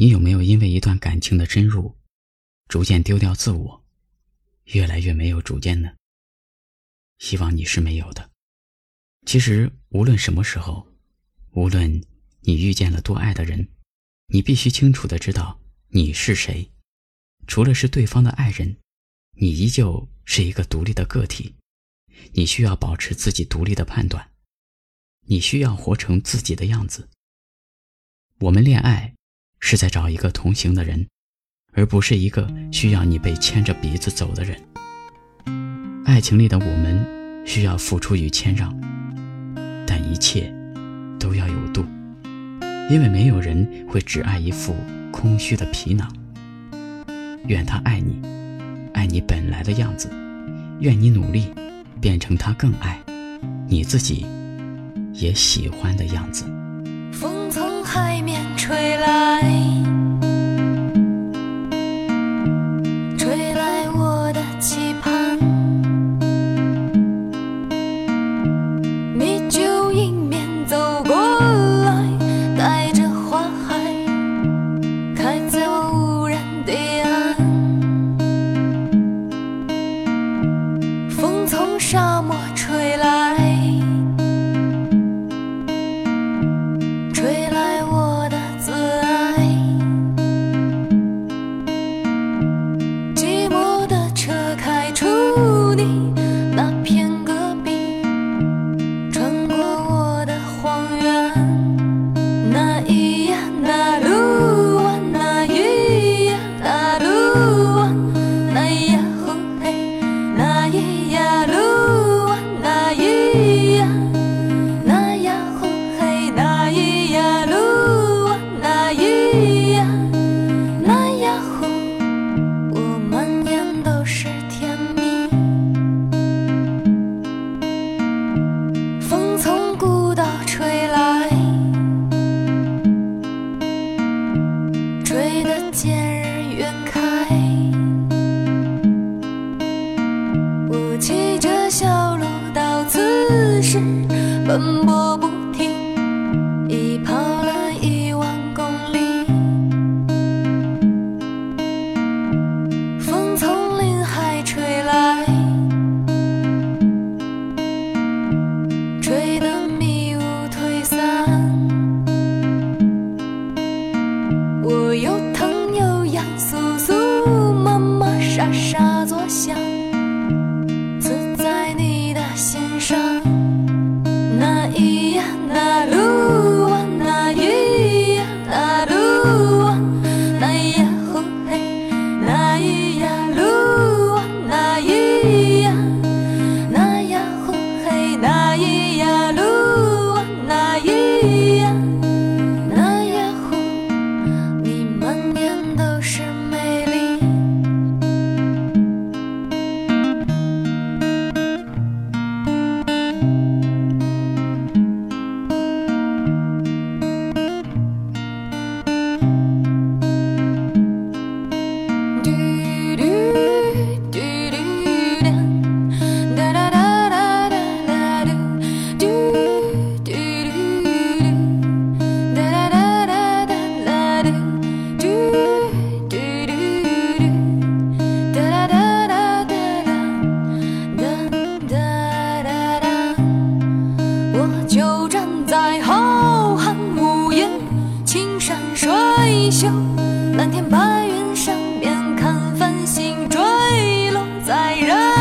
你有没有因为一段感情的深入，逐渐丢掉自我，越来越没有主见呢？希望你是没有的。其实，无论什么时候，无论你遇见了多爱的人，你必须清楚的知道你是谁。除了是对方的爱人，你依旧是一个独立的个体。你需要保持自己独立的判断，你需要活成自己的样子。我们恋爱，是在找一个同行的人，而不是一个需要你被牵着鼻子走的人。爱情里的我们，需要付出与谦让。但一切都要有度，因为没有人会只爱一副空虚的皮囊。愿他爱你，爱你本来的样子；愿你努力，变成他更爱你自己也喜欢的样子。风从海面奔波不停，一跑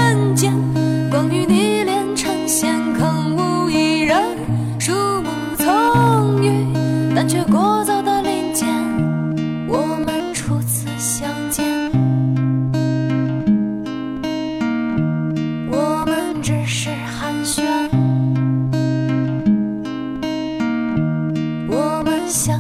人间光与你连成线空无一人树木葱郁但却过早的林间我们初次相见。我们只是寒暄。我们相